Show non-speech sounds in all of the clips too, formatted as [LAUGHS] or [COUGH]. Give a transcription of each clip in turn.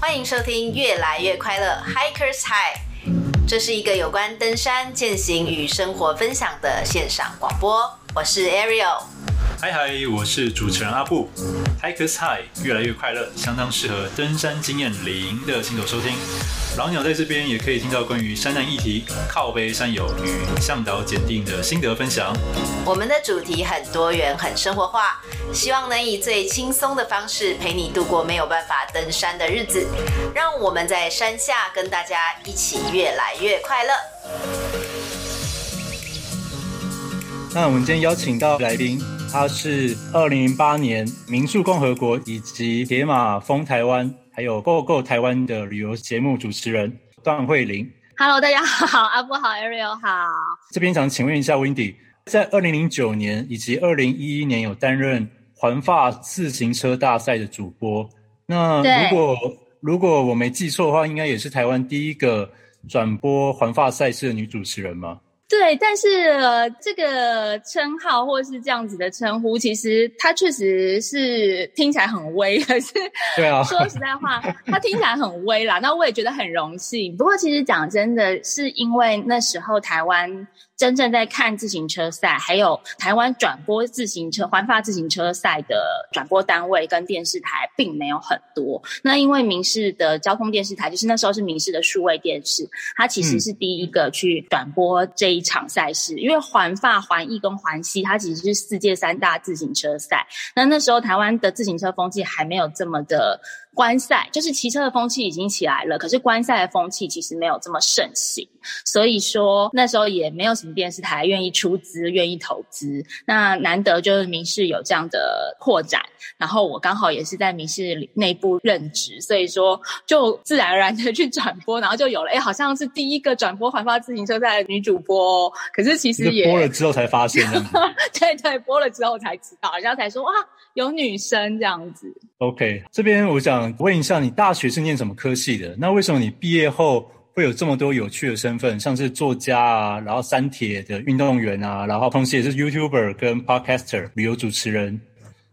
欢迎收听《越来越快乐 Hikers High》，这是一个有关登山、践行与生活分享的线上广播。我是 Ariel。嗨嗨，我是主持人阿布。Hikers High 越来越快乐，相当适合登山经验零的新手收听。老鸟在这边也可以听到关于山难议题、靠背山友与向导检定的心得分享。我们的主题很多元、很生活化，希望能以最轻松的方式陪你度过没有办法登山的日子。让我们在山下跟大家一起越来越快乐。那我们今天邀请到来宾，他是二零零八年民宿共和国以及铁马峰台湾，还有 Go Go 台湾的旅游节目主持人段慧玲。Hello，大家好，阿布好，Ariel 好。这边想请问一下 Wendy，在二零零九年以及二零一一年有担任环法自行车大赛的主播。那如果如果我没记错的话，应该也是台湾第一个转播环法赛事的女主持人吗？对，但是、呃、这个称号或是这样子的称呼，其实它确实是听起来很威，可是 [LAUGHS] 对啊，说实在话，它听起来很威啦。那我也觉得很荣幸。不过其实讲真的，是因为那时候台湾。真正在看自行车赛，还有台湾转播自行车环法自行车赛的转播单位跟电视台，并没有很多。那因为民视的交通电视台，就是那时候是民视的数位电视，它其实是第一个去转播这一场赛事。嗯、因为环法、环意跟环西，它其实是世界三大自行车赛。那那时候台湾的自行车风气还没有这么的。观赛就是骑车的风气已经起来了，可是观赛的风气其实没有这么盛行，所以说那时候也没有什么电视台愿意出资、愿意投资。那难得就是民视有这样的扩展，然后我刚好也是在民视内部任职，所以说就自然而然的去转播，然后就有了，哎，好像是第一个转播环法自行车赛的女主播哦。可是其实也播了之后才发现，[LAUGHS] 对对，播了之后才知道，然后才说哇，有女生这样子。OK，这边我想。问一下，你大学是念什么科系的？那为什么你毕业后会有这么多有趣的身份，像是作家啊，然后三铁的运动员啊，然后同时也是 YouTuber 跟 Podcaster 旅游主持人？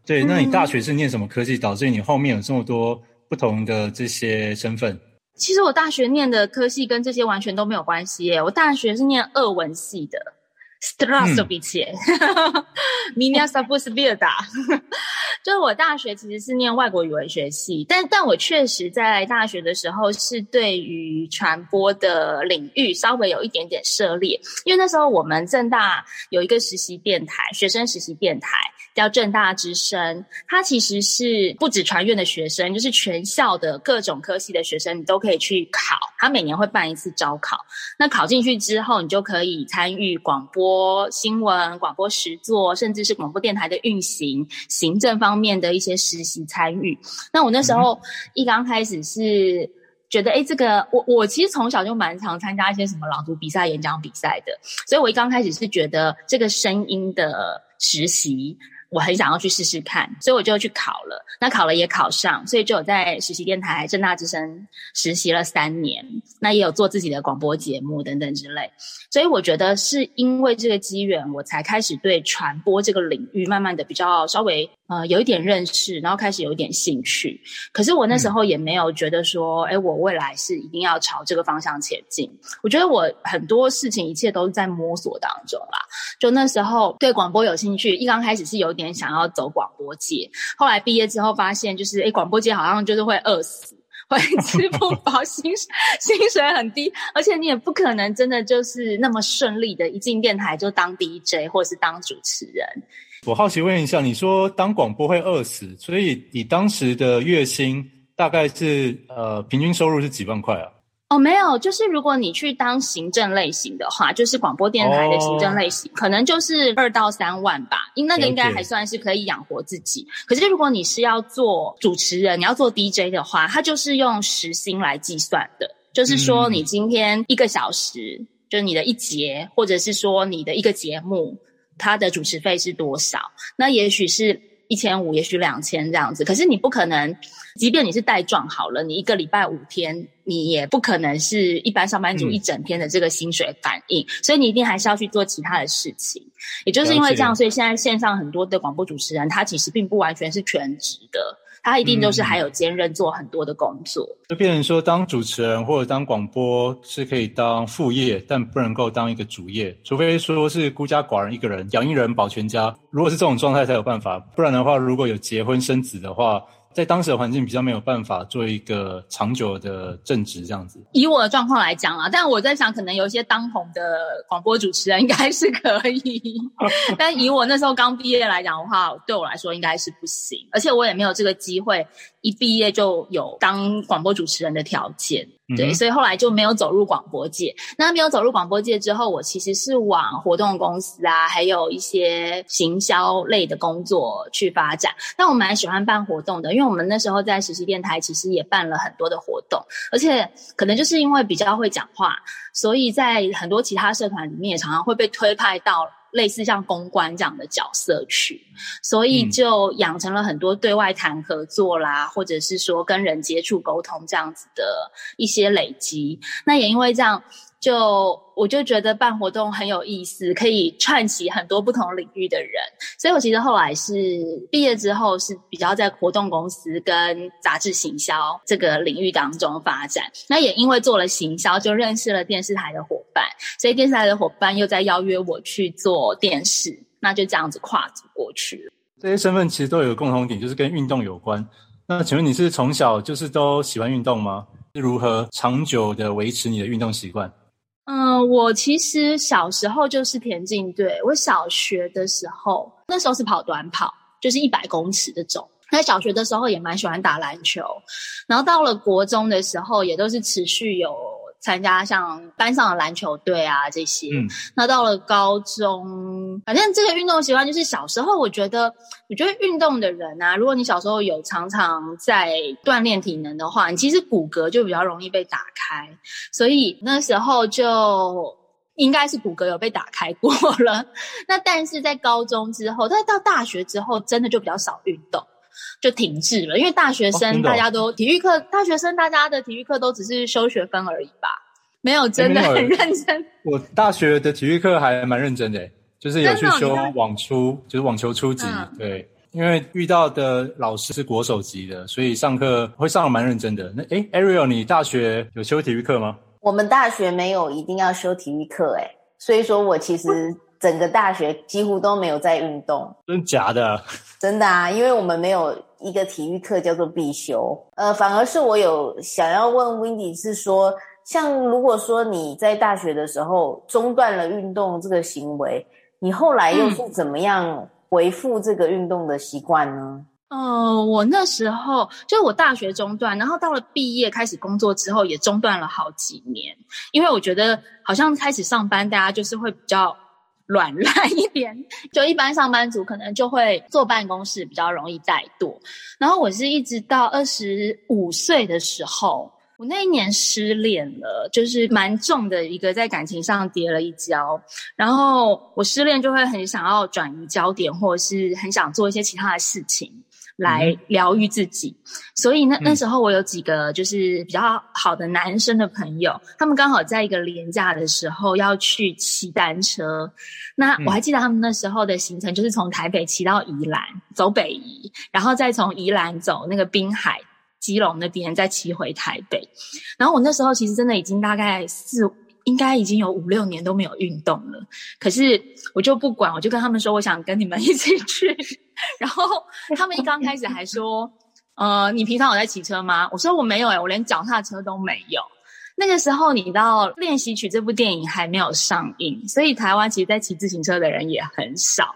对，那你大学是念什么科系，导致你后面有这么多不同的这些身份？其实我大学念的科系跟这些完全都没有关系耶，我大学是念俄文系的。Strasovice，米尼亚萨布斯比尔达，[LAUGHS] 就是我大学其实是念外国语文学系，但但我确实在大学的时候是对于传播的领域稍微有一点点涉猎，因为那时候我们正大有一个实习电台，学生实习电台叫正大之声，它其实是不止传院的学生，就是全校的各种科系的学生，你都可以去考，它每年会办一次招考，那考进去之后，你就可以参与广。播新闻、广播实作，甚至是广播电台的运行、行政方面的一些实习参与。那我那时候一刚开始是觉得，哎、嗯，这个我我其实从小就蛮常参加一些什么朗读比赛、演讲比赛的，所以我一刚开始是觉得这个声音的实习。我很想要去试试看，所以我就去考了。那考了也考上，所以就有在实习电台正大之声实习了三年。那也有做自己的广播节目等等之类。所以我觉得是因为这个机缘，我才开始对传播这个领域慢慢的比较稍微呃有一点认识，然后开始有一点兴趣。可是我那时候也没有觉得说，哎、嗯，我未来是一定要朝这个方向前进。我觉得我很多事情一切都是在摸索当中啦。就那时候对广播有兴趣，一刚开始是有点想要走广播界，后来毕业之后发现，就是哎，广播界好像就是会饿死，会吃不 [LAUGHS] 饱，薪水薪水很低，而且你也不可能真的就是那么顺利的一进电台就当 DJ 或是当主持人。我好奇问一下，你说当广播会饿死，所以你当时的月薪大概是呃平均收入是几万块啊？哦，没有，就是如果你去当行政类型的话，就是广播电台的行政类型，哦、可能就是二到三万吧，因那个应该还算是可以养活自己。可是如果你是要做主持人，你要做 DJ 的话，它就是用时薪来计算的，就是说你今天一个小时，嗯、就是你的一节，或者是说你的一个节目，它的主持费是多少？那也许是一千五，也许两千这样子。可是你不可能。即便你是带状好了，你一个礼拜五天，你也不可能是一般上班族一整天的这个薪水反应，嗯、所以你一定还是要去做其他的事情。也就是因为这样，所以现在线上很多的广播主持人，他其实并不完全是全职的。他一定就是还有兼任做很多的工作。嗯、就变成说，当主持人或者当广播是可以当副业，但不能够当一个主业，除非说是孤家寡人一个人养一人保全家。如果是这种状态才有办法，不然的话，如果有结婚生子的话。在当时的环境比较没有办法做一个长久的正职这样子。以我的状况来讲啊，但我在想，可能有一些当红的广播主持人应该是可以，[LAUGHS] 但以我那时候刚毕业来讲的话，对我来说应该是不行，而且我也没有这个机会。一毕业就有当广播主持人的条件，对，所以后来就没有走入广播界。那没有走入广播界之后，我其实是往活动公司啊，还有一些行销类的工作去发展。但我蛮喜欢办活动的，因为我们那时候在实习电台其实也办了很多的活动，而且可能就是因为比较会讲话，所以在很多其他社团里面也常常会被推派到。类似像公关这样的角色去，所以就养成了很多对外谈合作啦，嗯、或者是说跟人接触沟通这样子的一些累积。那也因为这样。就我就觉得办活动很有意思，可以串起很多不同领域的人，所以我其实后来是毕业之后是比较在活动公司跟杂志行销这个领域当中发展。那也因为做了行销，就认识了电视台的伙伴，所以电视台的伙伴又在邀约我去做电视，那就这样子跨足过去了。这些身份其实都有共同点，就是跟运动有关。那请问你是从小就是都喜欢运动吗？是如何长久的维持你的运动习惯？嗯，我其实小时候就是田径队。我小学的时候，那时候是跑短跑，就是一百公尺的走。在小学的时候也蛮喜欢打篮球，然后到了国中的时候，也都是持续有。参加像班上的篮球队啊这些，嗯，那到了高中，反正这个运动习惯就是小时候，我觉得，我觉得运动的人啊，如果你小时候有常常在锻炼体能的话，你其实骨骼就比较容易被打开，所以那时候就应该是骨骼有被打开过了。[LAUGHS] 那但是在高中之后，但是到大学之后，真的就比较少运动。就停滞了，因为大学生大家都、哦、体育课，大学生大家的体育课都只是修学分而已吧，没有真的很认真。我大学的体育课还蛮认真的，就是有去修网初，就是网球初级。嗯、对，因为遇到的老师是国手级的，所以上课会上的蛮认真的。那诶 Ariel 你大学有修体育课吗？我们大学没有一定要修体育课，诶所以说我其实整个大学几乎都没有在运动。真假的？真的啊，因为我们没有一个体育课叫做必修，呃，反而是我有想要问 Windy 是说，像如果说你在大学的时候中断了运动这个行为，你后来又是怎么样恢复这个运动的习惯呢？嗯、呃，我那时候就是我大学中断，然后到了毕业开始工作之后也中断了好几年，因为我觉得好像开始上班，大家就是会比较。软烂一点，就一般上班族可能就会坐办公室比较容易怠惰。然后我是一直到二十五岁的时候，我那一年失恋了，就是蛮重的一个在感情上跌了一跤。然后我失恋就会很想要转移焦点，或者是很想做一些其他的事情。来疗愈自己，所以那那时候我有几个就是比较好的男生的朋友，他们刚好在一个连假的时候要去骑单车。那我还记得他们那时候的行程就是从台北骑到宜兰，走北宜，然后再从宜兰走那个滨海基隆那边再骑回台北。然后我那时候其实真的已经大概四。应该已经有五六年都没有运动了，可是我就不管，我就跟他们说，我想跟你们 [LAUGHS] 一起去。然后他们一刚开始还说，呃，你平常有在骑车吗？我说我没有诶，我连脚踏车都没有。那个时候，你知道《练习曲》这部电影还没有上映，所以台湾其实在骑自行车的人也很少，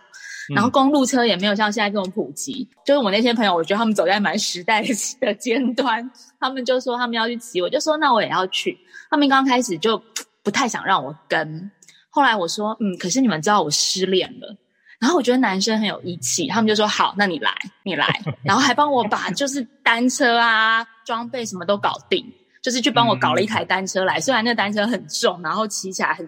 然后公路车也没有像现在这种普及。就是我那些朋友，我觉得他们走在蛮时代 [LAUGHS] 的尖端，他们就说他们要去骑，我就说那我也要去。他们刚开始就。不太想让我跟，后来我说，嗯，可是你们知道我失恋了，然后我觉得男生很有义气，他们就说好，那你来，你来，[LAUGHS] 然后还帮我把就是单车啊、装备什么都搞定，就是去帮我搞了一台单车来，虽然那单车很重，然后骑起来很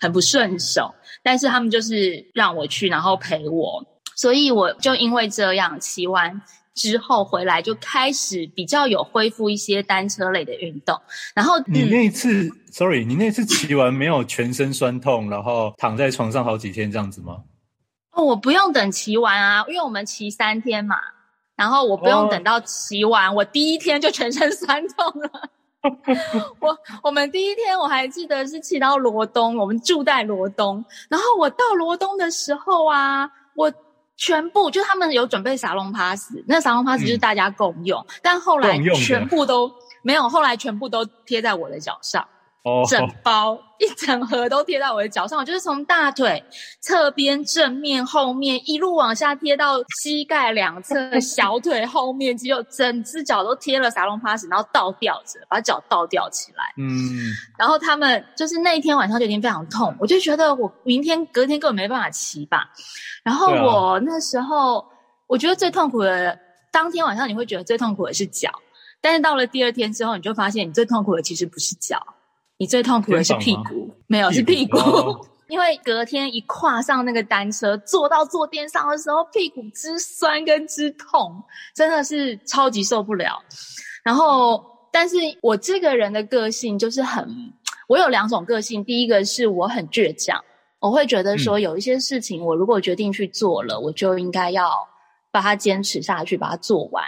很不顺手，但是他们就是让我去，然后陪我，所以我就因为这样骑完。之后回来就开始比较有恢复一些单车类的运动，然后你那一次、嗯、，sorry，你那次骑完没有全身酸痛，然后躺在床上好几天这样子吗？哦，我不用等骑完啊，因为我们骑三天嘛，然后我不用等到骑完，我第一天就全身 [LAUGHS] 酸痛了。我我们第一天我还记得是骑到罗东，我们住在罗东，然后我到罗东的时候啊，我全部就他们有准备沙龙 pass，那沙龙 pass 就是大家共用，嗯、但后来全部都没有，后来全部都贴在我的脚上。整包 [LAUGHS] 一整盒都贴到我的脚上，我就是从大腿侧边、正面、后面一路往下贴到膝盖两侧、[LAUGHS] 小腿后面，只有整只脚都贴了撒隆巴斯，然后倒吊着，把脚倒吊起来。嗯，然后他们就是那一天晚上就已经非常痛，我就觉得我明天隔天根本没办法骑吧。然后我那时候我觉得最痛苦的，当天晚上你会觉得最痛苦的是脚，但是到了第二天之后，你就发现你最痛苦的其实不是脚。你最痛苦的是屁股，没有，是屁股，[LAUGHS] 因为隔天一跨上那个单车，坐到坐垫上的时候，屁股之酸跟之痛，真的是超级受不了。然后，但是我这个人的个性就是很，我有两种个性，第一个是我很倔强，我会觉得说有一些事情，我如果决定去做了，我就应该要。把它坚持下去，把它做完。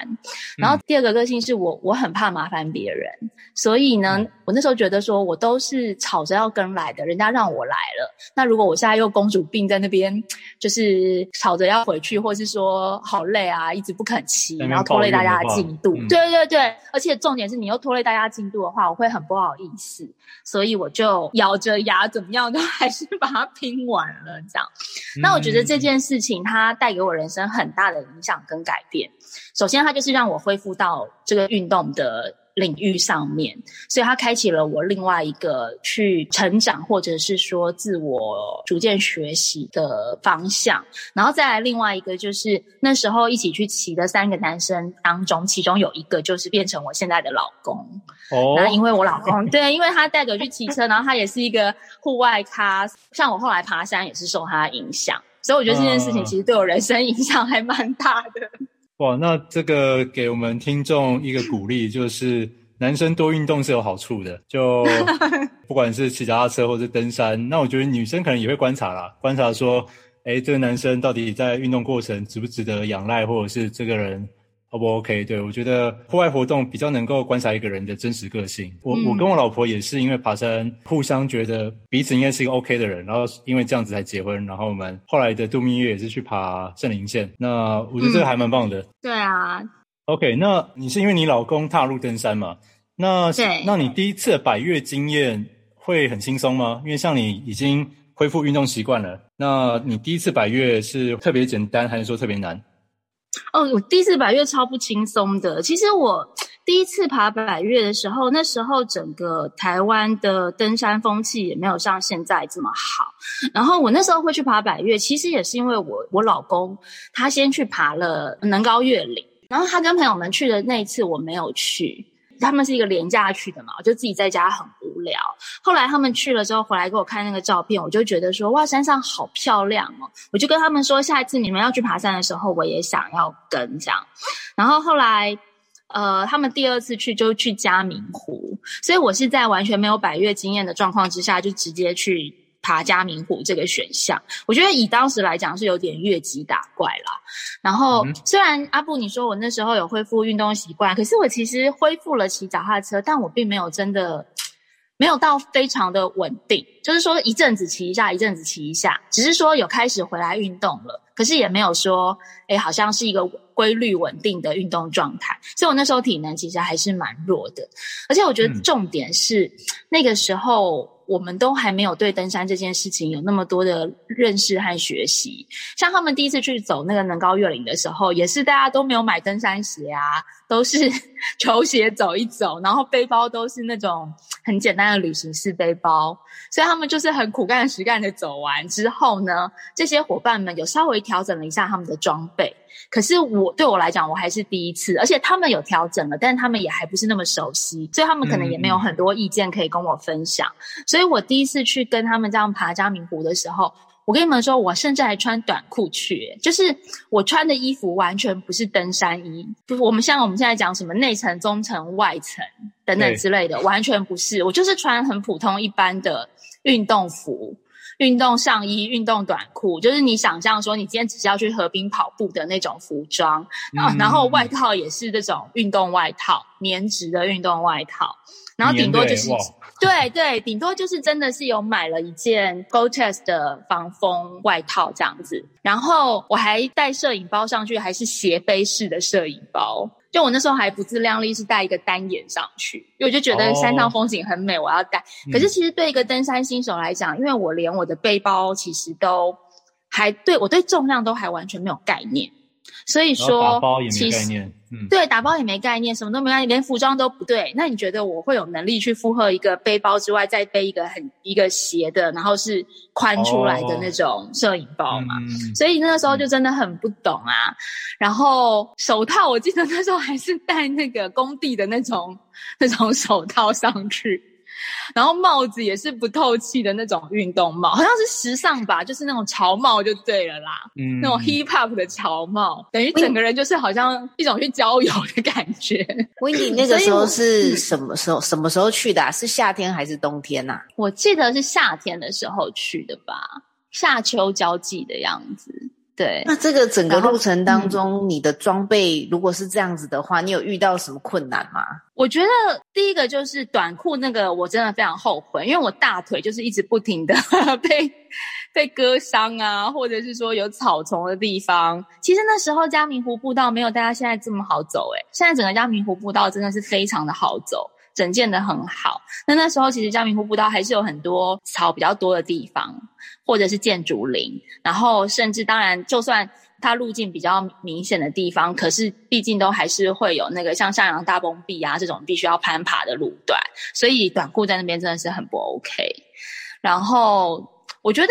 然后第二个个性是我，我很怕麻烦别人，所以呢，我那时候觉得说，我都是吵着要跟来的，人家让我来了。那如果我现在又公主病在那边，就是吵着要回去，或是说好累啊，一直不肯骑，然后拖累大家的进度。嗯、对对对，而且重点是你又拖累大家进度的话，我会很不好意思。所以我就咬着牙，怎么样都 [LAUGHS] 还是把它拼完了。这样，嗯、那我觉得这件事情它带给我人生很大的影响跟改变，首先它就是让我恢复到这个运动的领域上面，所以它开启了我另外一个去成长或者是说自我逐渐学习的方向。然后再来另外一个就是那时候一起去骑的三个男生当中，其中有一个就是变成我现在的老公。哦，然后因为我老公 [LAUGHS] 对，因为他带着我去骑车，然后他也是一个户外咖，像我后来爬山也是受他影响。所以我觉得这件事情其实对我人生影响还蛮大的。哇，那这个给我们听众一个鼓励，就是男生多运动是有好处的。就 [LAUGHS] 不管是骑脚踏车或是登山，那我觉得女生可能也会观察啦，观察说，哎，这个男生到底在运动过程值不值得仰赖，或者是这个人。O 不 OK？对，我觉得户外活动比较能够观察一个人的真实个性。我、嗯、我跟我老婆也是因为爬山，互相觉得彼此应该是一个 OK 的人，然后因为这样子才结婚。然后我们后来的度蜜月也是去爬圣林线。那我觉得这个还蛮棒的。嗯、对啊。OK，那你是因为你老公踏入登山嘛？那对，那你第一次的百越经验会很轻松吗？因为像你已经恢复运动习惯了，那你第一次百越是特别简单，还是说特别难？哦，我第一次百越超不轻松的。其实我第一次爬百越的时候，那时候整个台湾的登山风气也没有像现在这么好。然后我那时候会去爬百越，其实也是因为我我老公他先去爬了能高月岭，然后他跟朋友们去的那一次我没有去。他们是一个廉价去的嘛，我就自己在家很无聊。后来他们去了之后回来给我看那个照片，我就觉得说哇，山上好漂亮哦！我就跟他们说，下一次你们要去爬山的时候，我也想要跟这样。然后后来，呃，他们第二次去就去嘉明湖，所以我是在完全没有百岳经验的状况之下，就直接去。爬嘉明湖这个选项，我觉得以当时来讲是有点越级打怪啦。然后，虽然阿布你说我那时候有恢复运动习惯，可是我其实恢复了骑脚踏车，但我并没有真的没有到非常的稳定，就是说一阵子骑一下，一阵子骑一下，只是说有开始回来运动了，可是也没有说，诶，好像是一个规律稳定的运动状态。所以我那时候体能其实还是蛮弱的，而且我觉得重点是、嗯、那个时候。我们都还没有对登山这件事情有那么多的认识和学习。像他们第一次去走那个能高月岭的时候，也是大家都没有买登山鞋啊，都是 [LAUGHS] 球鞋走一走，然后背包都是那种很简单的旅行式背包。所以他们就是很苦干实干的走完之后呢，这些伙伴们有稍微调整了一下他们的装备。可是我对我来讲，我还是第一次，而且他们有调整了，但是他们也还不是那么熟悉，所以他们可能也没有很多意见可以跟我分享。嗯、所以我第一次去跟他们这样爬加明湖的时候，我跟你们说，我甚至还穿短裤去，就是我穿的衣服完全不是登山衣，就是我们像我们现在讲什么内层、中层、外层等等之类的，完全不是，我就是穿很普通一般的运动服。运动上衣、运动短裤，就是你想象说你今天只是要去河边跑步的那种服装，然后、嗯、然后外套也是这种运动外套，棉质的运动外套，然后顶多就是。对 [LAUGHS] 对，顶多就是真的是有买了一件 Gore-Tex 的防风外套这样子，然后我还带摄影包上去，还是斜背式的摄影包。就我那时候还不自量力，是带一个单眼上去，因为我就觉得山上风景很美，我要带。Oh. 可是其实对一个登山新手来讲，因为我连我的背包其实都还对我对重量都还完全没有概念。所以说，打包也没概念，嗯，对，打包也没概念，什么都没概念，连服装都不对。那你觉得我会有能力去负荷一个背包之外，再背一个很一个斜的，然后是宽出来的那种摄影包吗？哦、所以那个时候就真的很不懂啊。嗯、然后手套，我记得那时候还是戴那个工地的那种那种手套上去。然后帽子也是不透气的那种运动帽，好像是时尚吧，就是那种潮帽就对了啦。嗯，那种 hip hop 的潮帽，等于整个人就是好像一种去郊游的感觉。Windy [LAUGHS] 那个时候是什么时候？什么时候去的啊？是夏天还是冬天呐啊？我记得是夏天的时候去的吧，夏秋交际的样子。对，那这个整个路程当中，嗯、你的装备如果是这样子的话，你有遇到什么困难吗？我觉得第一个就是短裤那个，我真的非常后悔，因为我大腿就是一直不停的 [LAUGHS] 被被割伤啊，或者是说有草丛的地方。其实那时候嘉明湖步道没有大家现在这么好走，诶，现在整个嘉明湖步道真的是非常的好走。整建的很好，那那时候其实嘉明湖步道还是有很多草比较多的地方，或者是建竹林，然后甚至当然，就算它路径比较明显的地方，可是毕竟都还是会有那个像向阳大崩壁啊这种必须要攀爬的路段，所以短裤在那边真的是很不 OK。然后我觉得。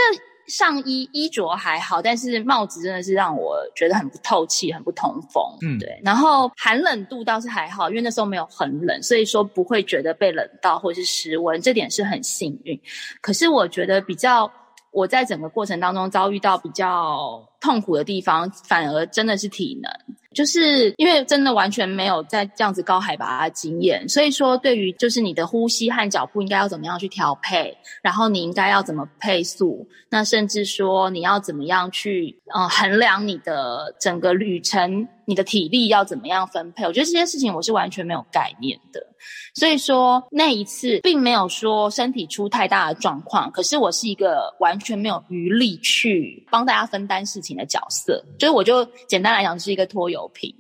上衣衣着还好，但是帽子真的是让我觉得很不透气，很不通风。嗯，对。然后寒冷度倒是还好，因为那时候没有很冷，所以说不会觉得被冷到或是失温，这点是很幸运。可是我觉得比较我在整个过程当中遭遇到比较痛苦的地方，反而真的是体能。就是因为真的完全没有在这样子高海拔的经验，所以说对于就是你的呼吸和脚步应该要怎么样去调配，然后你应该要怎么配速，那甚至说你要怎么样去呃衡量你的整个旅程，你的体力要怎么样分配，我觉得这些事情我是完全没有概念的。所以说那一次并没有说身体出太大的状况，可是我是一个完全没有余力去帮大家分担事情的角色，所以我就简单来讲是一个拖油瓶。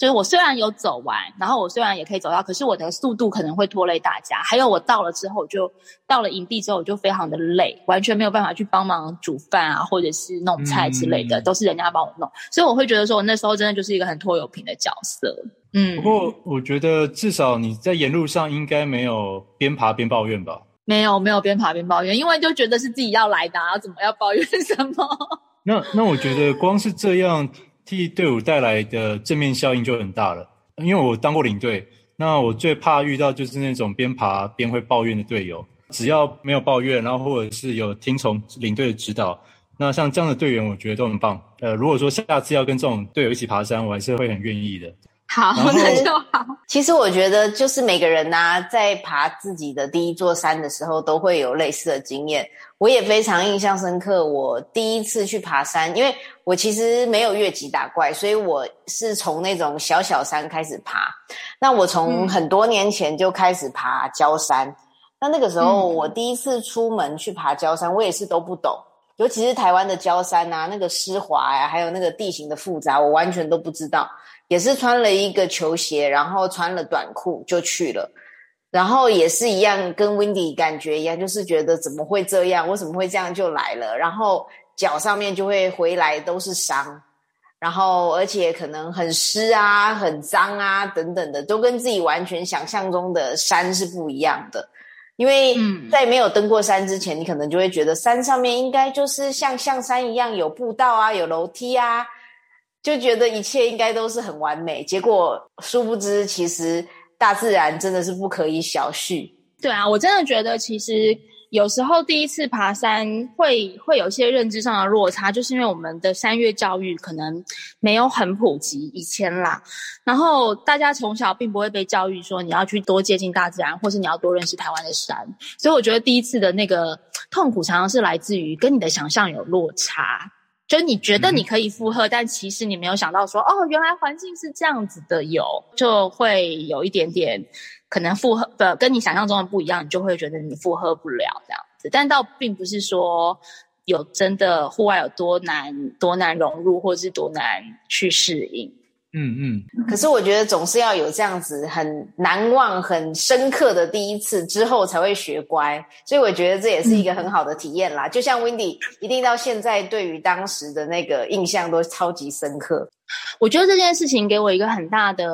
就是我虽然有走完，然后我虽然也可以走到，可是我的速度可能会拖累大家。还有我到了之后，就到了营地之后，我就非常的累，完全没有办法去帮忙煮饭啊，或者是弄菜之类的，嗯、都是人家帮我弄。所以我会觉得说，我那时候真的就是一个很拖油瓶的角色。嗯，不过我觉得至少你在沿路上应该没有边爬边抱怨吧？没有，没有边爬边抱怨，因为就觉得是自己要来的，啊，怎么要抱怨什么？那那我觉得光是这样替队伍带来的正面效应就很大了。因为我当过领队，那我最怕遇到就是那种边爬边会抱怨的队友。只要没有抱怨，然后或者是有听从领队的指导，那像这样的队员，我觉得都很棒。呃，如果说下次要跟这种队友一起爬山，我还是会很愿意的。好，[LAUGHS] 那就好。其实我觉得，就是每个人呐、啊，在爬自己的第一座山的时候，都会有类似的经验。我也非常印象深刻。我第一次去爬山，因为我其实没有越级打怪，所以我是从那种小小山开始爬。那我从很多年前就开始爬焦山。嗯、那那个时候，我第一次出门去爬焦山，我也是都不懂，尤其是台湾的焦山啊，那个湿滑呀、啊，还有那个地形的复杂，我完全都不知道。也是穿了一个球鞋，然后穿了短裤就去了，然后也是一样，跟 Windy 感觉一样，就是觉得怎么会这样？为什么会这样就来了？然后脚上面就会回来都是伤，然后而且可能很湿啊、很脏啊等等的，都跟自己完全想象中的山是不一样的。因为在没有登过山之前，你可能就会觉得山上面应该就是像象山一样有步道啊、有楼梯啊。就觉得一切应该都是很完美，结果殊不知，其实大自然真的是不可以小觑。对啊，我真的觉得其实。有时候第一次爬山会会有一些认知上的落差，就是因为我们的山岳教育可能没有很普及以前啦，然后大家从小并不会被教育说你要去多接近大自然，或是你要多认识台湾的山，所以我觉得第一次的那个痛苦常常是来自于跟你的想象有落差。就你觉得你可以负荷，嗯、但其实你没有想到说，哦，原来环境是这样子的有，有就会有一点点可能负荷的跟你想象中的不一样，你就会觉得你负荷不了这样子。但倒并不是说有真的户外有多难多难融入，或是多难去适应。嗯嗯，可是我觉得总是要有这样子很难忘、很深刻的第一次之后才会学乖，所以我觉得这也是一个很好的体验啦。嗯、就像 Windy 一定到现在对于当时的那个印象都超级深刻。我觉得这件事情给我一个很大的、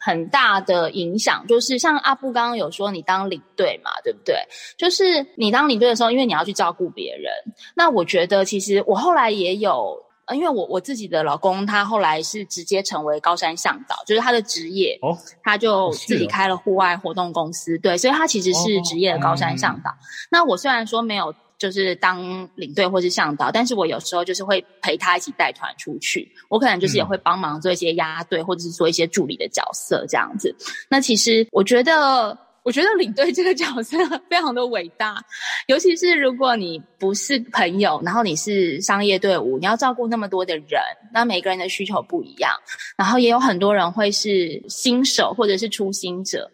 很大的影响，就是像阿布刚刚有说，你当领队嘛，对不对？就是你当领队的时候，因为你要去照顾别人，那我觉得其实我后来也有。因为我我自己的老公，他后来是直接成为高山向导，就是他的职业，哦，他就自己开了户外活动公司，对，所以他其实是职业的高山向导。哦嗯、那我虽然说没有就是当领队或是向导，但是我有时候就是会陪他一起带团出去，我可能就是也会帮忙做一些压队，或者是做一些助理的角色这样子。那其实我觉得。我觉得领队这个角色 [LAUGHS] 非常的伟大，尤其是如果你不是朋友，然后你是商业队伍，你要照顾那么多的人，那每个人的需求不一样，然后也有很多人会是新手或者是初心者。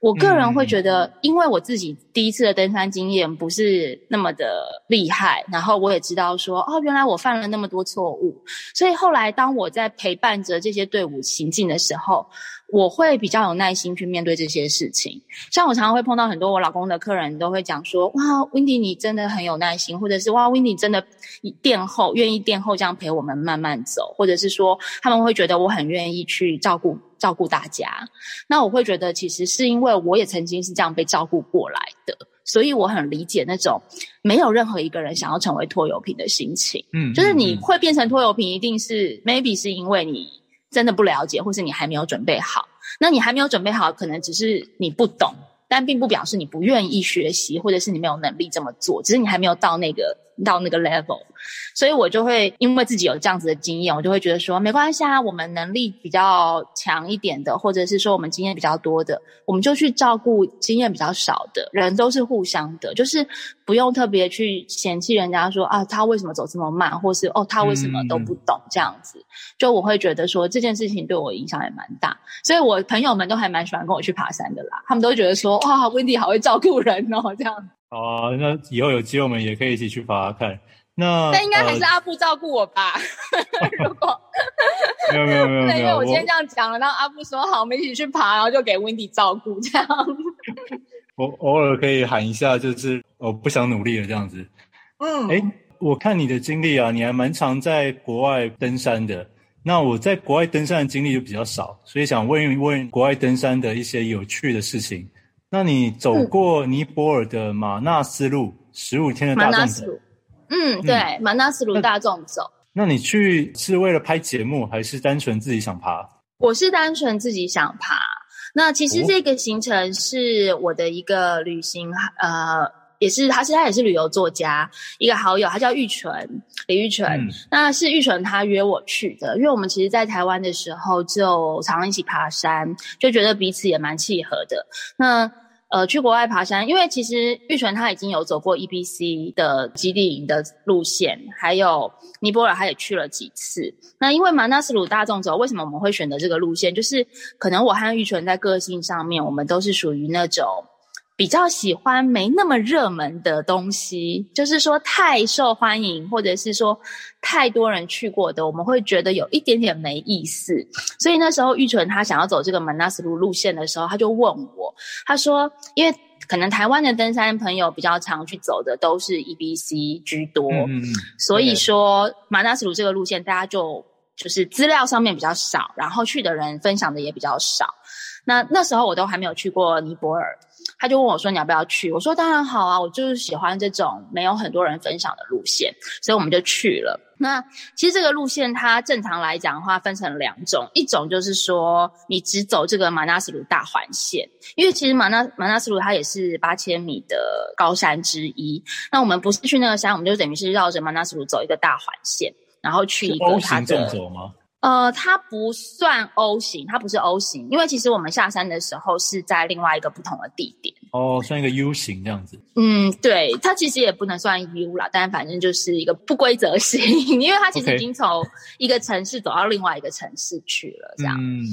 我个人会觉得，因为我自己第一次的登山经验不是那么的厉害，然后我也知道说，哦，原来我犯了那么多错误，所以后来当我在陪伴着这些队伍行进的时候，我会比较有耐心去面对这些事情，像我常常会碰到很多我老公的客人，都会讲说：“哇，Windy 你真的很有耐心，或者是哇，Windy 真的垫后，愿意垫后这样陪我们慢慢走，或者是说他们会觉得我很愿意去照顾照顾大家。那我会觉得其实是因为我也曾经是这样被照顾过来的，所以我很理解那种没有任何一个人想要成为拖油瓶的心情。嗯，就是你会变成拖油瓶，一定是 maybe 是因为你。真的不了解，或是你还没有准备好。那你还没有准备好，可能只是你不懂，但并不表示你不愿意学习，或者是你没有能力这么做，只是你还没有到那个到那个 level。所以我就会因为自己有这样子的经验，我就会觉得说没关系啊，我们能力比较强一点的，或者是说我们经验比较多的，我们就去照顾经验比较少的人，都是互相的，就是不用特别去嫌弃人家说啊，他为什么走这么慢，或是哦，他为什么都不懂这样子。就我会觉得说这件事情对我影响也蛮大，所以我朋友们都还蛮喜欢跟我去爬山的啦，他们都觉得说哇，Windy 好会照顾人哦，这样。哦、啊，那以后有机会我们也可以一起去爬爬看。那那应该还是阿布照顾我吧？[LAUGHS] 呃、如果没有没有没有没有，[LAUGHS] 因为我今天这样讲了，然后阿布说好，我们一起去爬，然后就给 Windy 照顾这样。[LAUGHS] 我偶尔可以喊一下，就是我不想努力了这样子。嗯，哎，我看你的经历啊，你还蛮常在国外登山的。那我在国外登山的经历就比较少，所以想问一问国外登山的一些有趣的事情。那你走过尼泊尔的马纳斯路十五天的大纵走？嗯，对，嗯、马纳斯路大纵走。那你去是为了拍节目，还是单纯自己想爬？我是单纯自己想爬。那其实这个行程是我的一个旅行，哦、呃，也是他是他也是旅游作家，一个好友，他叫玉纯，李玉纯。嗯、那是玉纯他约我去的，因为我们其实，在台湾的时候就常常一起爬山，就觉得彼此也蛮契合的。那呃，去国外爬山，因为其实玉纯他已经有走过 EBC 的基地营的路线，还有尼泊尔，他也去了几次。那因为马纳斯鲁大众走，为什么我们会选择这个路线？就是可能我和玉纯在个性上面，我们都是属于那种。比较喜欢没那么热门的东西，就是说太受欢迎，或者是说太多人去过的，我们会觉得有一点点没意思。所以那时候玉纯他想要走这个马纳斯鲁路线的时候，他就问我，他说，因为可能台湾的登山朋友比较常去走的都是 EBC 居多，嗯，所以说马纳斯鲁这个路线大家就就是资料上面比较少，然后去的人分享的也比较少。那那时候我都还没有去过尼泊尔。他就问我说：“你要不要去？”我说：“当然好啊，我就是喜欢这种没有很多人分享的路线，所以我们就去了。那其实这个路线它正常来讲的话分成两种，一种就是说你只走这个马纳斯鲁大环线，因为其实马纳马纳斯鲁它也是八千米的高山之一。那我们不是去那个山，我们就等于是绕着马纳斯鲁走一个大环线，然后去一个它的。” O 型纵走吗？呃，它不算 O 型，它不是 O 型，因为其实我们下山的时候是在另外一个不同的地点。哦，算一个 U 型这样子。嗯，对，它其实也不能算 U 啦，但反正就是一个不规则型，[LAUGHS] 因为它其实已经从一个城市走到另外一个城市去了，这样。嗯。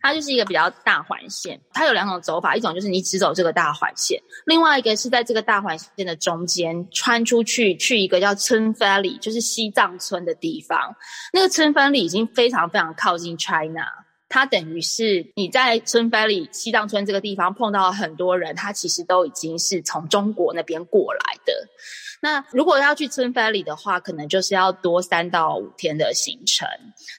它就是一个比较大环线，它有两种走法，一种就是你只走这个大环线，另外一个是在这个大环线的中间穿出去，去一个叫春 Valley，就是西藏村的地方。那个春 Valley 已经非常非常靠近 China，它等于是你在春 Valley 西藏村这个地方碰到很多人，他其实都已经是从中国那边过来的。那如果要去 Tuen Valley 的话，可能就是要多三到五天的行程。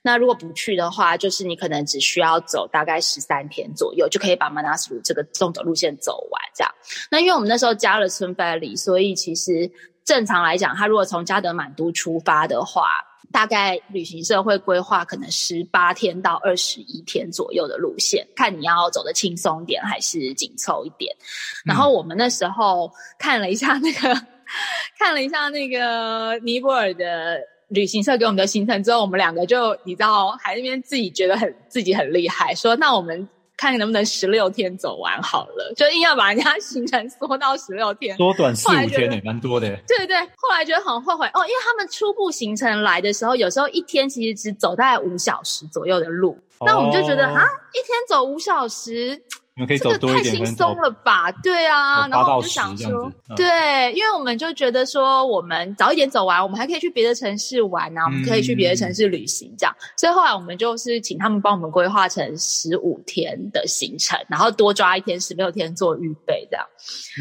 那如果不去的话，就是你可能只需要走大概十三天左右，就可以把 Manaslu 这个纵走路线走完。这样。那因为我们那时候加了 Tuen Valley，所以其实正常来讲，他如果从加德满都出发的话，大概旅行社会规划可能十八天到二十一天左右的路线，看你要走的轻松点还是紧凑一点。然后我们那时候看了一下那个。[LAUGHS] 看了一下那个尼泊尔的旅行社给我们的行程之后，我们两个就你知道，还那边自己觉得很自己很厉害，说那我们看能不能十六天走完好了，就硬要把人家行程缩到十六天，缩短四五天也蛮多的。对对对，后来觉得很后悔哦，因为他们初步行程来的时候，有时候一天其实只走大概五小时左右的路，哦、那我们就觉得啊，一天走五小时。可以走多一点，这个太轻松了吧？对啊，然后我就想说，嗯、对，因为我们就觉得说，我们早一点走完，我们还可以去别的城市玩啊，嗯、我们可以去别的城市旅行，这样。所以后来我们就是请他们帮我们规划成十五天的行程，然后多抓一天，十六天做预备，这样。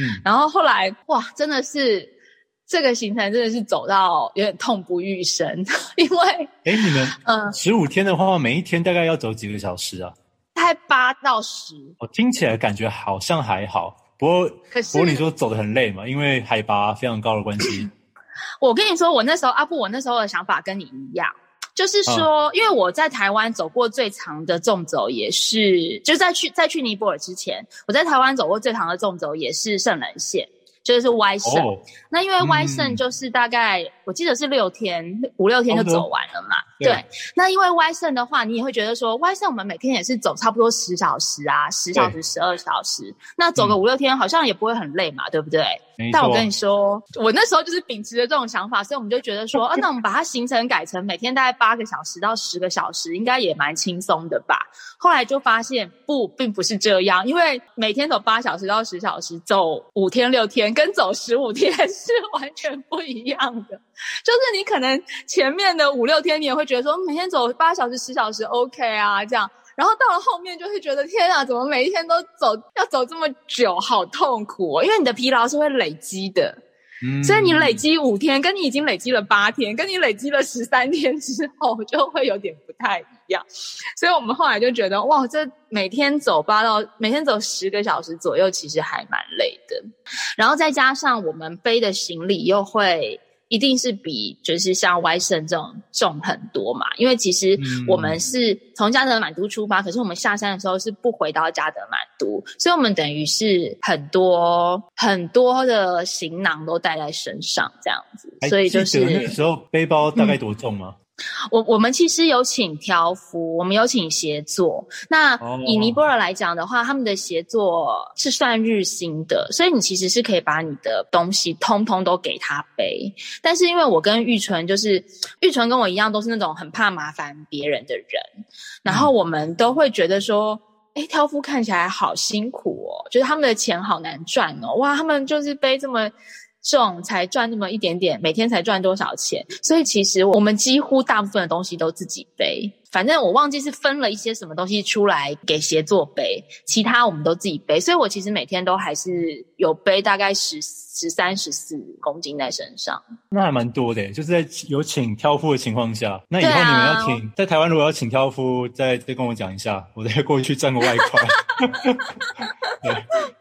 嗯，然后后来哇，真的是这个行程真的是走到有点痛不欲生，[LAUGHS] 因为哎，你们嗯，十五天的话，每一天大概要走几个小时啊？大概八到十，我听起来感觉好像还好，不过可是不过你说走的很累嘛，因为海拔非常高的关系。[CLEARS THROAT] 我跟你说，我那时候阿布，我那时候的想法跟你一样，就是说，嗯、因为我在台湾走过最长的纵走也是，就在去在去尼泊尔之前，我在台湾走过最长的纵走也是圣人线。就是 Y 胜，哦、那因为 Y 胜就是大概、嗯、我记得是六天五六天就走完了嘛。哦、对，对，那因为 Y 胜的话，你也会觉得说 Y 胜我们每天也是走差不多十小时啊，十小时十二小时，那走个五六天好像也不会很累嘛，对不对？但我跟你说，我那时候就是秉持着这种想法，所以我们就觉得说，[LAUGHS] 啊，那我们把它行程改成每天大概八个小时到十个小时，应该也蛮轻松的吧？后来就发现不，并不是这样，因为每天走八小时到十小时，走五天六天。跟走十五天 [LAUGHS] 是完全不一样的，就是你可能前面的五六天你也会觉得说每天走八小时十小时 OK 啊这样，然后到了后面就会觉得天啊，怎么每一天都走要走这么久，好痛苦哦，因为你的疲劳是会累积的。嗯，所以你累积五天，跟你已经累积了八天，跟你累积了十三天之后，就会有点不太一样。所以我们后来就觉得，哇，这每天走八到每天走十个小时左右，其实还蛮累的。然后再加上我们背的行李又会。一定是比就是像 Y 胜这种重很多嘛，因为其实我们是从加德满都出发，嗯、可是我们下山的时候是不回到加德满都，所以我们等于是很多很多的行囊都带在身上这样子，所以就是那个时候背包大概多重吗？嗯我我们其实有请挑夫，我们有请协作。那以尼泊尔来讲的话，他们的协作是算日薪的，所以你其实是可以把你的东西通通都给他背。但是因为我跟玉纯就是玉纯跟我一样，都是那种很怕麻烦别人的人，然后我们都会觉得说，哎，挑夫看起来好辛苦哦，觉得他们的钱好难赚哦，哇，他们就是背这么。重才赚那么一点点，每天才赚多少钱？所以其实我们几乎大部分的东西都自己背。反正我忘记是分了一些什么东西出来给协作背，其他我们都自己背。所以我其实每天都还是有背大概十十三十四公斤在身上。那还蛮多的，就是在有请挑夫的情况下。那以后你们要请、啊、在台湾如果要请挑夫，再再跟我讲一下，我再过去赚个外快。[LAUGHS] 对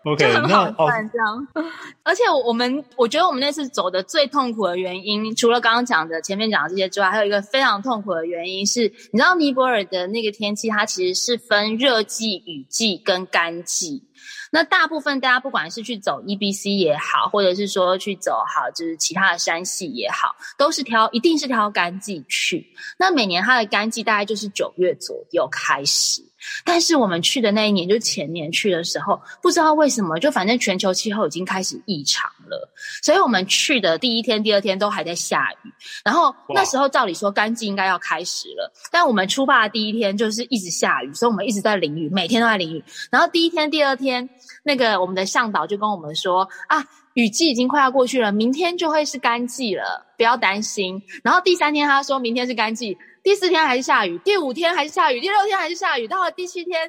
，OK，就很好赚这样。哦、[LAUGHS] 而且我们，我觉得我们那次走的最痛苦的原因，除了刚刚讲的前面讲的这些之外，还有一个非常痛苦的原因是，你知道尼泊尔的那个天气，它其实是分热季、雨季跟干季。那大部分大家不管是去走 EBC 也好，或者是说去走好就是其他的山系也好，都是挑一定是挑干季去。那每年它的干季大概就是九月左右开始。但是我们去的那一年，就前年去的时候，不知道为什么，就反正全球气候已经开始异常了，所以我们去的第一天、第二天都还在下雨。然后那时候照理说干季应该要开始了，但我们出发的第一天就是一直下雨，所以我们一直在淋雨，每天都在淋雨。然后第一天、第二天，那个我们的向导就跟我们说啊，雨季已经快要过去了，明天就会是干季了，不要担心。然后第三天他说明天是干季。第四天还是下雨，第五天还是下雨，第六天还是下雨，到了第七天，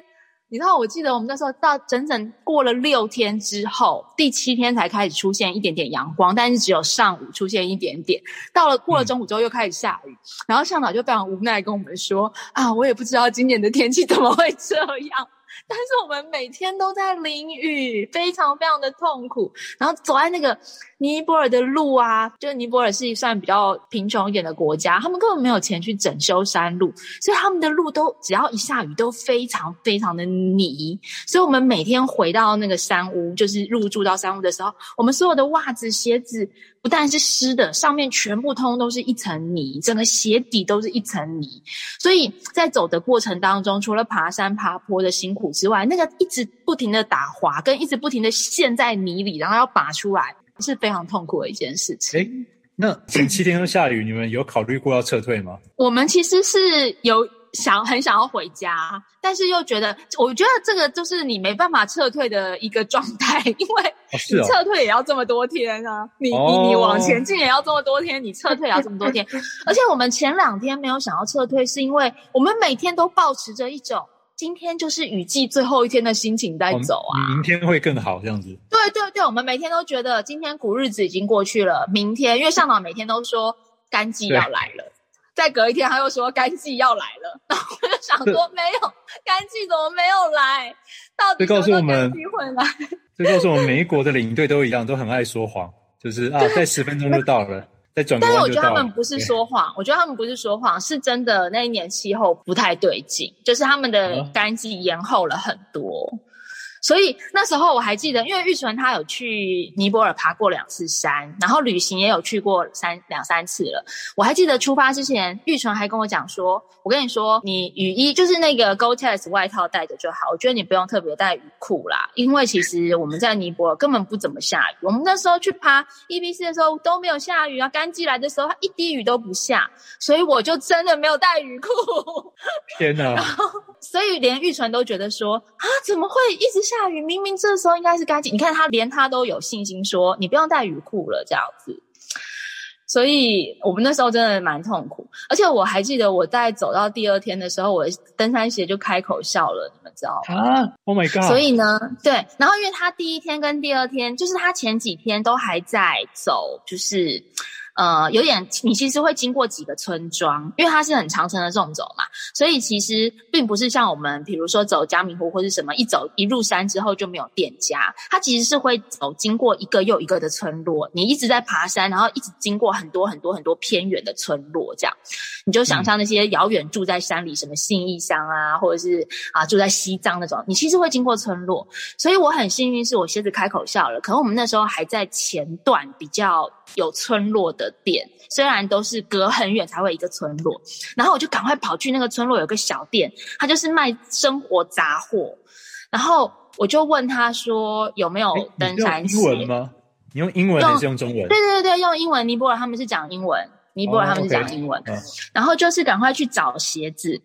你知道，我记得我们那时候到整整过了六天之后，第七天才开始出现一点点阳光，但是只有上午出现一点点。到了过了中午之后又开始下雨，然后向导就非常无奈跟我们说：“啊，我也不知道今年的天气怎么会这样。”但是我们每天都在淋雨，非常非常的痛苦。然后走在那个尼泊尔的路啊，就尼泊尔是一算比较贫穷一点的国家，他们根本没有钱去整修山路，所以他们的路都只要一下雨都非常非常的泥。所以我们每天回到那个山屋，就是入住到山屋的时候，我们所有的袜子、鞋子。不但是湿的，上面全部通都是一层泥，整个鞋底都是一层泥。所以在走的过程当中，除了爬山爬坡的辛苦之外，那个一直不停的打滑，跟一直不停的陷在泥里，然后要拔出来，是非常痛苦的一件事情。诶，那前 [LAUGHS] 七天都下雨，你们有考虑过要撤退吗？我们其实是有。想很想要回家，但是又觉得，我觉得这个就是你没办法撤退的一个状态，因为你撤退也要这么多天啊，哦、你你你往前进也要这么多天，你撤退也要这么多天，而且我们前两天没有想要撤退，是因为我们每天都保持着一种今天就是雨季最后一天的心情在走啊，明天会更好这样子。对对对，我们每天都觉得今天苦日子已经过去了，明天因为向导每天都说干季要来了。再隔一天，他又说干季要来了，[LAUGHS] 然后我就想说没有 [LAUGHS] 干季怎么没有来？到底什么时候干季会来？[LAUGHS] 这告诉我们每一国的领队都一样，都很爱说谎，就是啊，再十分钟就到了，再转个弯就到了。但是我觉得他们不是说谎，我觉得他们不是说谎，是真的那一年气候不太对劲，就是他们的干季延后了很多。所以那时候我还记得，因为玉纯他有去尼泊尔爬过两次山，然后旅行也有去过三两三次了。我还记得出发之前，玉纯还跟我讲说：“我跟你说，你雨衣就是那个 Gore-Tex 外套带着就好，我觉得你不用特别带雨裤啦，因为其实我们在尼泊尔根本不怎么下雨。我们那时候去爬 EBC 的时候都没有下雨啊，干季来的时候它一滴雨都不下，所以我就真的没有带雨裤。[LAUGHS] 天哪！然后所以连玉纯都觉得说啊，怎么会一直下雨，明明这时候应该是干净。你看他连他都有信心说，你不用带雨裤了这样子。所以我们那时候真的蛮痛苦，而且我还记得我在走到第二天的时候，我的登山鞋就开口笑了，你们知道吗？啊，Oh my god！所以呢，对，然后因为他第一天跟第二天，就是他前几天都还在走，就是。呃，有点，你其实会经过几个村庄，因为它是很长程的这种走嘛，所以其实并不是像我们，比如说走嘉明湖或是什么，一走一入山之后就没有店家，它其实是会走经过一个又一个的村落，你一直在爬山，然后一直经过很多很多很多偏远的村落，这样，你就想象那些遥远住在山里，什么信义乡啊，或者是啊住在西藏那种，你其实会经过村落，所以我很幸运是我鞋子开口笑了，可能我们那时候还在前段比较。有村落的店，虽然都是隔很远才会一个村落，然后我就赶快跑去那个村落，有个小店，他就是卖生活杂货，然后我就问他说有没有登山鞋？英文吗？你用英文还是用中文？对对对，用英文。尼泊尔他们是讲英文，尼泊尔他们是讲英文，然后就是赶快去找鞋子，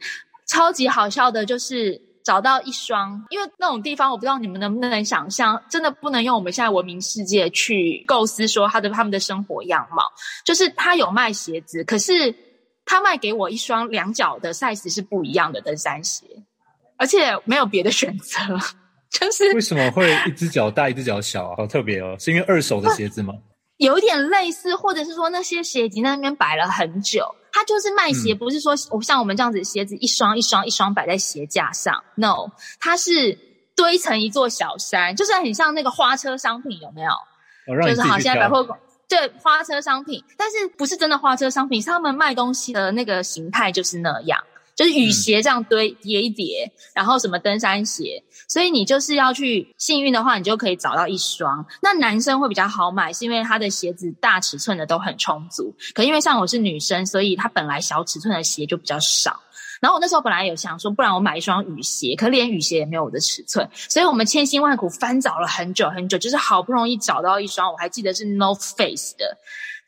超级好笑的，就是。找到一双，因为那种地方我不知道你们能不能想象，真的不能用我们现在文明世界去构思说他的他们的生活样貌。就是他有卖鞋子，可是他卖给我一双两脚的 size 是不一样的登山鞋，而且没有别的选择。[LAUGHS] 就是为什么会一只脚大一只脚小啊？好特别哦，是因为二手的鞋子吗？有点类似，或者是说那些鞋已经在那边摆了很久。他就是卖鞋，不是说我像我们这样子鞋子一双一双一双摆在鞋架上。No，它是堆成一座小山，就是很像那个花车商品，有没有？就是好，现在百货公对花车商品，但是不是真的花车商品，是他们卖东西的那个形态就是那样。就是雨鞋这样堆叠一叠，然后什么登山鞋，所以你就是要去幸运的话，你就可以找到一双。那男生会比较好买，是因为他的鞋子大尺寸的都很充足。可因为像我是女生，所以他本来小尺寸的鞋就比较少。然后我那时候本来有想说，不然我买一双雨鞋，可连雨鞋也没有我的尺寸，所以我们千辛万苦翻找了很久很久，就是好不容易找到一双，我还记得是 North Face 的，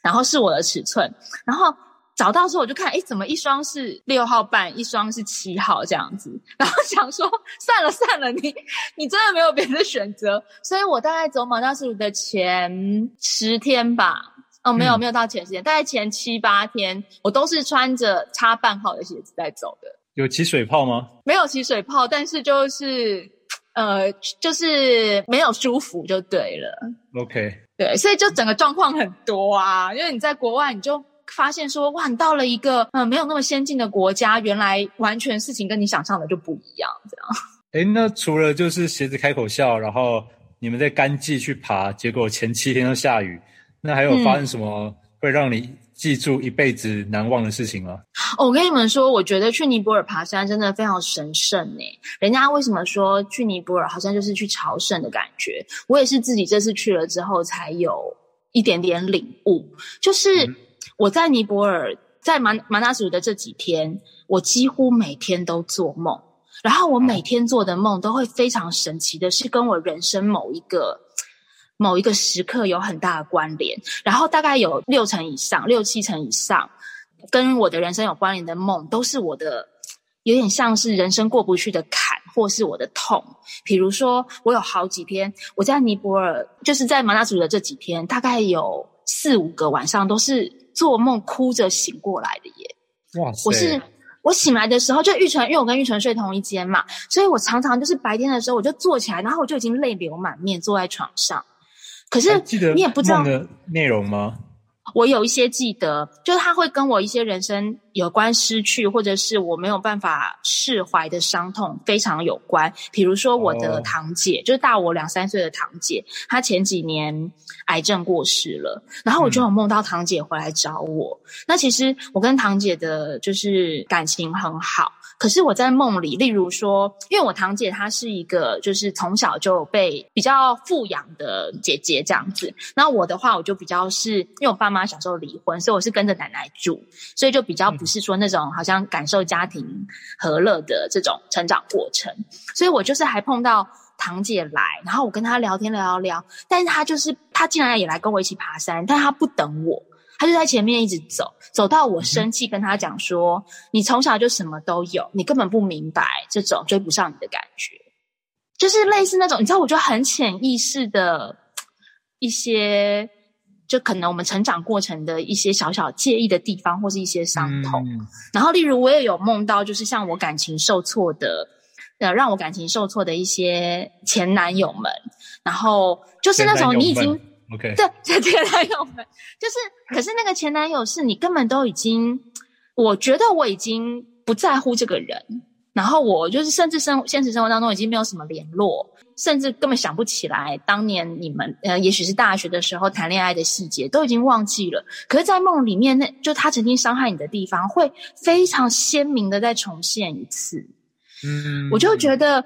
然后是我的尺寸，然后。找到之后我就看，哎，怎么一双是六号半，一双是七号这样子，[LAUGHS] 然后想说算了算了，你 [LAUGHS] 你真的没有别的选择，所以我大概走马纳斯鲁的前十天吧，哦，没有没有到前十天，嗯、大概前七八天，我都是穿着差半号的鞋子在走的。有起水泡吗？没有起水泡，但是就是呃，就是没有舒服就对了。OK，对，所以就整个状况很多啊，因为你在国外你就。发现说哇，你到了一个嗯没有那么先进的国家，原来完全事情跟你想象的就不一样，这样。哎，那除了就是鞋子开口笑，然后你们在干季去爬，结果前七天都下雨，那还有发生什么会让你记住一辈子难忘的事情吗？哦，我跟你们说，我觉得去尼泊尔爬山真的非常神圣呢。人家为什么说去尼泊尔好像就是去朝圣的感觉？我也是自己这次去了之后才有一点点领悟，就是。嗯我在尼泊尔，在马马纳祖的这几天，我几乎每天都做梦，然后我每天做的梦都会非常神奇的，是跟我人生某一个某一个时刻有很大的关联，然后大概有六成以上、六七成以上，跟我的人生有关联的梦，都是我的有点像是人生过不去的坎，或是我的痛。比如说，我有好几天我在尼泊尔，就是在马纳祖的这几天，大概有四五个晚上都是。做梦哭着醒过来的耶！哇塞！我是我醒来的时候，就玉纯，因为我跟玉纯睡同一间嘛，所以我常常就是白天的时候我就坐起来，然后我就已经泪流满面坐在床上。可是你也不知道的内容吗？我有一些记得，就是他会跟我一些人生有关失去，或者是我没有办法释怀的伤痛非常有关。比如说我的堂姐，哦、就是大我两三岁的堂姐，她前几年癌症过世了，然后我就有梦到堂姐回来找我。嗯、那其实我跟堂姐的就是感情很好。可是我在梦里，例如说，因为我堂姐她是一个就是从小就被比较富养的姐姐这样子，那我的话我就比较是因为我爸妈小时候离婚，所以我是跟着奶奶住，所以就比较不是说那种好像感受家庭和乐的这种成长过程，所以我就是还碰到堂姐来，然后我跟她聊天聊聊聊，但是她就是她竟然也来跟我一起爬山，但她不等我。他就在前面一直走，走到我生气，跟他讲说：“嗯、你从小就什么都有，你根本不明白这种追不上你的感觉，就是类似那种，你知道，我就很潜意识的一些，就可能我们成长过程的一些小小介意的地方，或是一些伤痛。嗯、然后，例如我也有梦到，就是像我感情受挫的，呃，让我感情受挫的一些前男友们，然后就是那种你已经。” OK，对，这前男友们就是，可是那个前男友是你根本都已经，我觉得我已经不在乎这个人，然后我就是甚至生现实生活当中已经没有什么联络，甚至根本想不起来当年你们呃，也许是大学的时候谈恋爱的细节都已经忘记了，可是，在梦里面那就他曾经伤害你的地方会非常鲜明的再重现一次，嗯，我就觉得。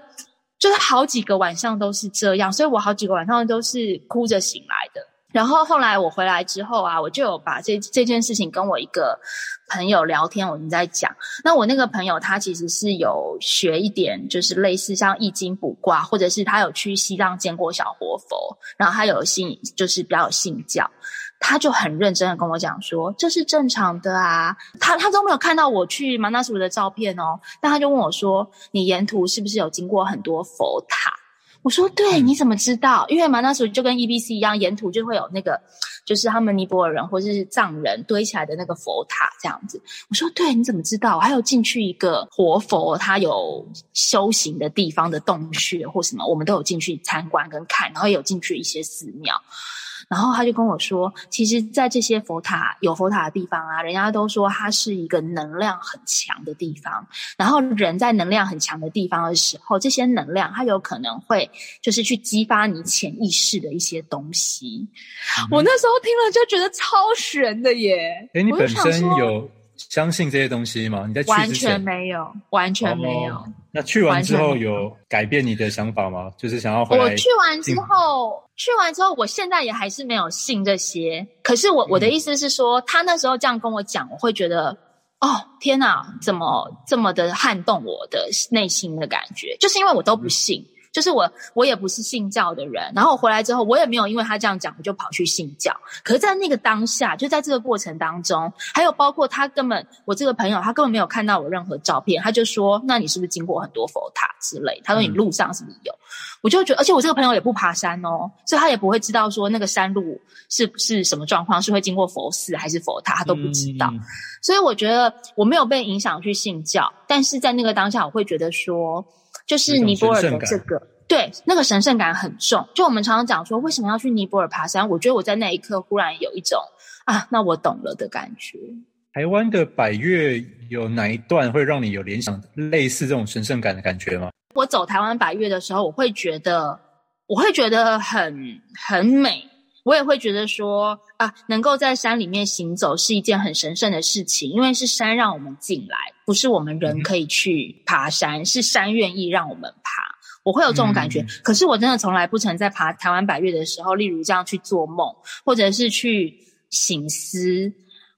就是好几个晚上都是这样，所以我好几个晚上都是哭着醒来的。然后后来我回来之后啊，我就有把这这件事情跟我一个朋友聊天，我们在讲。那我那个朋友他其实是有学一点，就是类似像易经卜卦，或者是他有去西藏见过小活佛，然后他有信，就是比较有信教。他就很认真的跟我讲说，这是正常的啊。他他都没有看到我去马纳斯的照片哦，但他就问我说，你沿途是不是有经过很多佛塔？我说对，你怎么知道？因为马纳斯就跟 EBC 一样，沿途就会有那个，就是他们尼泊尔人或者是藏人堆起来的那个佛塔这样子。我说对，你怎么知道？我还有进去一个活佛，他有修行的地方的洞穴或什么，我们都有进去参观跟看，然后也有进去一些寺庙。然后他就跟我说，其实，在这些佛塔有佛塔的地方啊，人家都说它是一个能量很强的地方。然后人在能量很强的地方的时候，这些能量它有可能会就是去激发你潜意识的一些东西。嗯、我那时候听了就觉得超神的耶！诶，你本身有相信这些东西吗？你在完全没有，完全没有。哦、那去完之后有改变你的想法吗？就是想要回来。我去完之后，去完之后，我现在也还是没有信这些。可是我我的意思是说，嗯、他那时候这样跟我讲，我会觉得，哦，天哪，怎么这么的撼动我的内心的感觉？就是因为我都不信。嗯就是我，我也不是信教的人。然后我回来之后，我也没有因为他这样讲，我就跑去信教。可是，在那个当下，就在这个过程当中，还有包括他根本，我这个朋友他根本没有看到我任何照片，他就说：“那你是不是经过很多佛塔之类？”他说：“你路上是不是有？”嗯、我就觉得，而且我这个朋友也不爬山哦，所以他也不会知道说那个山路是不是什么状况，是会经过佛寺还是佛塔，他都不知道。嗯、所以我觉得我没有被影响去信教，但是在那个当下，我会觉得说。就是尼泊尔的这个，对，那个神圣感很重。就我们常常讲说，为什么要去尼泊尔爬山？我觉得我在那一刻忽然有一种啊，那我懂了的感觉。台湾的百越有哪一段会让你有联想类似这种神圣感的感觉吗？我走台湾百越的时候，我会觉得，我会觉得很很美。我也会觉得说啊，能够在山里面行走是一件很神圣的事情，因为是山让我们进来，不是我们人可以去爬山，嗯、是山愿意让我们爬。我会有这种感觉，嗯、可是我真的从来不曾在爬台湾百越的时候，例如这样去做梦，或者是去醒思。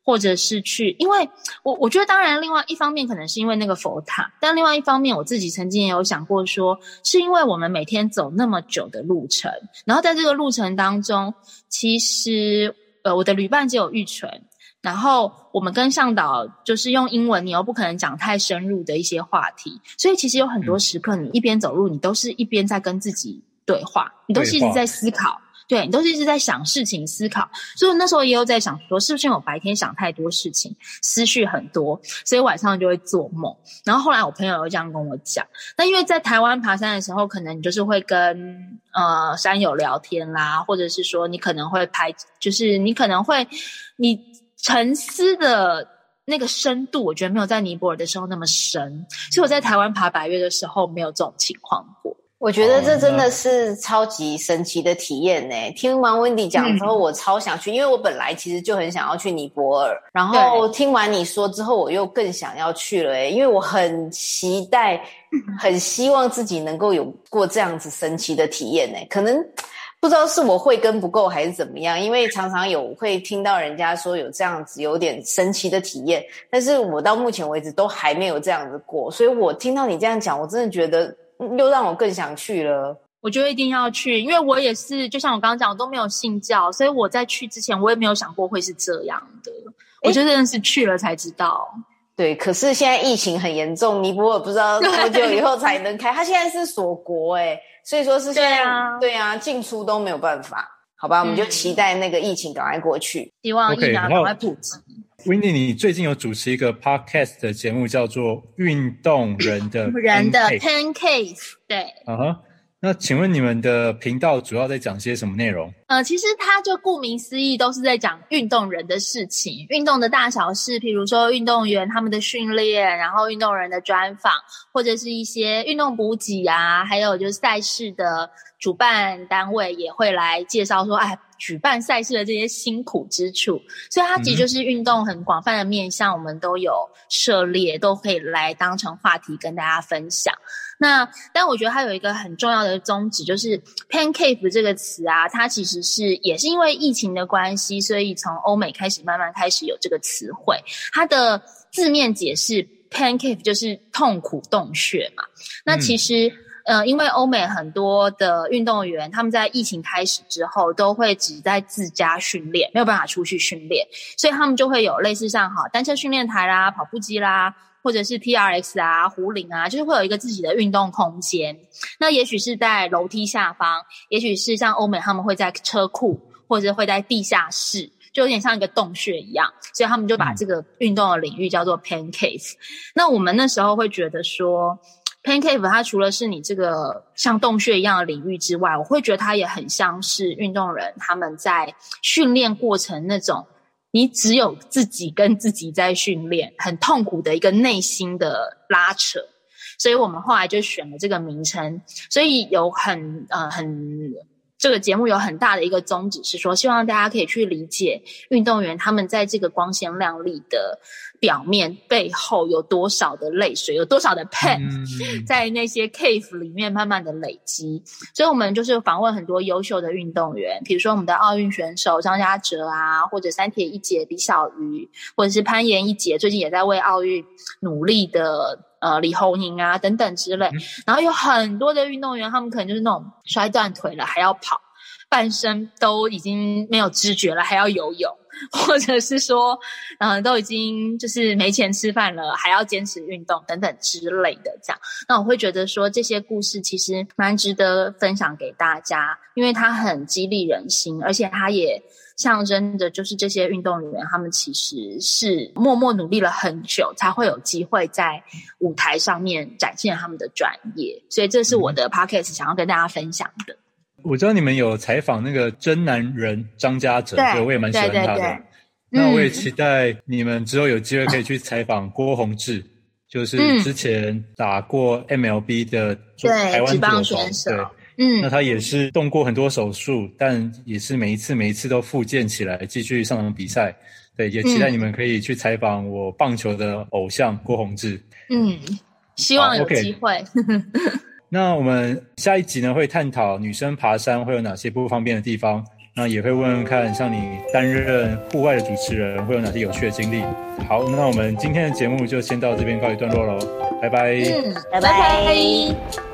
或者是去，因为我我觉得，当然，另外一方面可能是因为那个佛塔，但另外一方面，我自己曾经也有想过说，是因为我们每天走那么久的路程，然后在这个路程当中，其实呃，我的旅伴只有玉纯，然后我们跟向导就是用英文，你又不可能讲太深入的一些话题，所以其实有很多时刻，你一边走路，你都是一边在跟自己对话，你都是一直在思考。对，你都是一直在想事情、思考，所以那时候也有在想说，是不是我白天想太多事情，思绪很多，所以晚上就会做梦。然后后来我朋友又这样跟我讲，那因为在台湾爬山的时候，可能你就是会跟呃山友聊天啦，或者是说你可能会拍，就是你可能会你沉思的那个深度，我觉得没有在尼泊尔的时候那么深，所以我在台湾爬百岳的时候没有这种情况过。我觉得这真的是超级神奇的体验呢、欸！听完 Wendy 讲之后，我超想去，嗯、因为我本来其实就很想要去尼泊尔。然后听完你说之后，我又更想要去了、欸，因为我很期待，很希望自己能够有过这样子神奇的体验呢、欸。可能不知道是我慧根不够还是怎么样，因为常常有会听到人家说有这样子有点神奇的体验，但是我到目前为止都还没有这样子过。所以我听到你这样讲，我真的觉得。又让我更想去了。我觉得一定要去，因为我也是，就像我刚刚讲，我都没有信教，所以我在去之前，我也没有想过会是这样的。欸、我觉得真的是去了才知道。对，可是现在疫情很严重，尼泊尔不知道多久以后才能开。他现在是锁国，哎，所以说是现在，对啊，对啊，进出都没有办法。好吧，我们就期待那个疫情赶快过去，嗯、希望疫苗赶快普及。Windy，你最近有主持一个 podcast 的节目，叫做《运动人的人的 Pancake》，对，啊哈、uh。Huh. 那请问你们的频道主要在讲些什么内容？呃，其实它就顾名思义，都是在讲运动人的事情，运动的大小事，譬如说运动员他们的训练，然后运动人的专访，或者是一些运动补给啊，还有就是赛事的主办单位也会来介绍说，哎。举办赛事的这些辛苦之处，所以它其实就是运动很广泛的面向，我们都有涉猎，都可以来当成话题跟大家分享。那但我觉得它有一个很重要的宗旨，就是 “pancake” 这个词啊，它其实是也是因为疫情的关系，所以从欧美开始慢慢开始有这个词汇。它的字面解释 “pancake” 就是痛苦洞穴嘛。那其实。呃，因为欧美很多的运动员，他们在疫情开始之后，都会只在自家训练，没有办法出去训练，所以他们就会有类似像哈单车训练台啦、跑步机啦，或者是 P R X 啊、壶铃啊，就是会有一个自己的运动空间。那也许是在楼梯下方，也许是像欧美他们会在车库，或者会在地下室，就有点像一个洞穴一样，所以他们就把这个运动的领域叫做 Pancake。那我们那时候会觉得说。Pancave，它除了是你这个像洞穴一样的领域之外，我会觉得它也很像是运动人他们在训练过程那种，你只有自己跟自己在训练，很痛苦的一个内心的拉扯。所以我们后来就选了这个名称，所以有很呃很这个节目有很大的一个宗旨是说，希望大家可以去理解运动员他们在这个光鲜亮丽的。表面背后有多少的泪水，有多少的 pain，在那些 cave 里面慢慢的累积。所以，我们就是访问很多优秀的运动员，比如说我们的奥运选手张家哲啊，或者三铁一姐李小鱼，或者是攀岩一姐，最近也在为奥运努力的呃李红莹啊等等之类。然后有很多的运动员，他们可能就是那种摔断腿了还要跑，半身都已经没有知觉了还要游泳。或者是说，嗯、呃，都已经就是没钱吃饭了，还要坚持运动等等之类的，这样，那我会觉得说这些故事其实蛮值得分享给大家，因为它很激励人心，而且它也象征着就是这些运动员他们其实是默默努力了很久，才会有机会在舞台上面展现他们的专业，所以这是我的 podcast 想要跟大家分享的。我知道你们有采访那个真男人张家哲，对，我也蛮喜欢他的。对对对，那我也期待你们之后有机会可以去采访郭宏志，嗯、就是之前打过 MLB 的台湾左投手。对，嗯，那他也是动过很多手术，但也是每一次每一次都复健起来，继续上场比赛。对，也期待你们可以去采访我棒球的偶像郭泓志。嗯，希望有机会。Okay [LAUGHS] 那我们下一集呢，会探讨女生爬山会有哪些不方便的地方，那也会问问看，像你担任户外的主持人会有哪些有趣的经历。好，那我们今天的节目就先到这边告一段落喽，拜拜。嗯，拜拜。拜拜。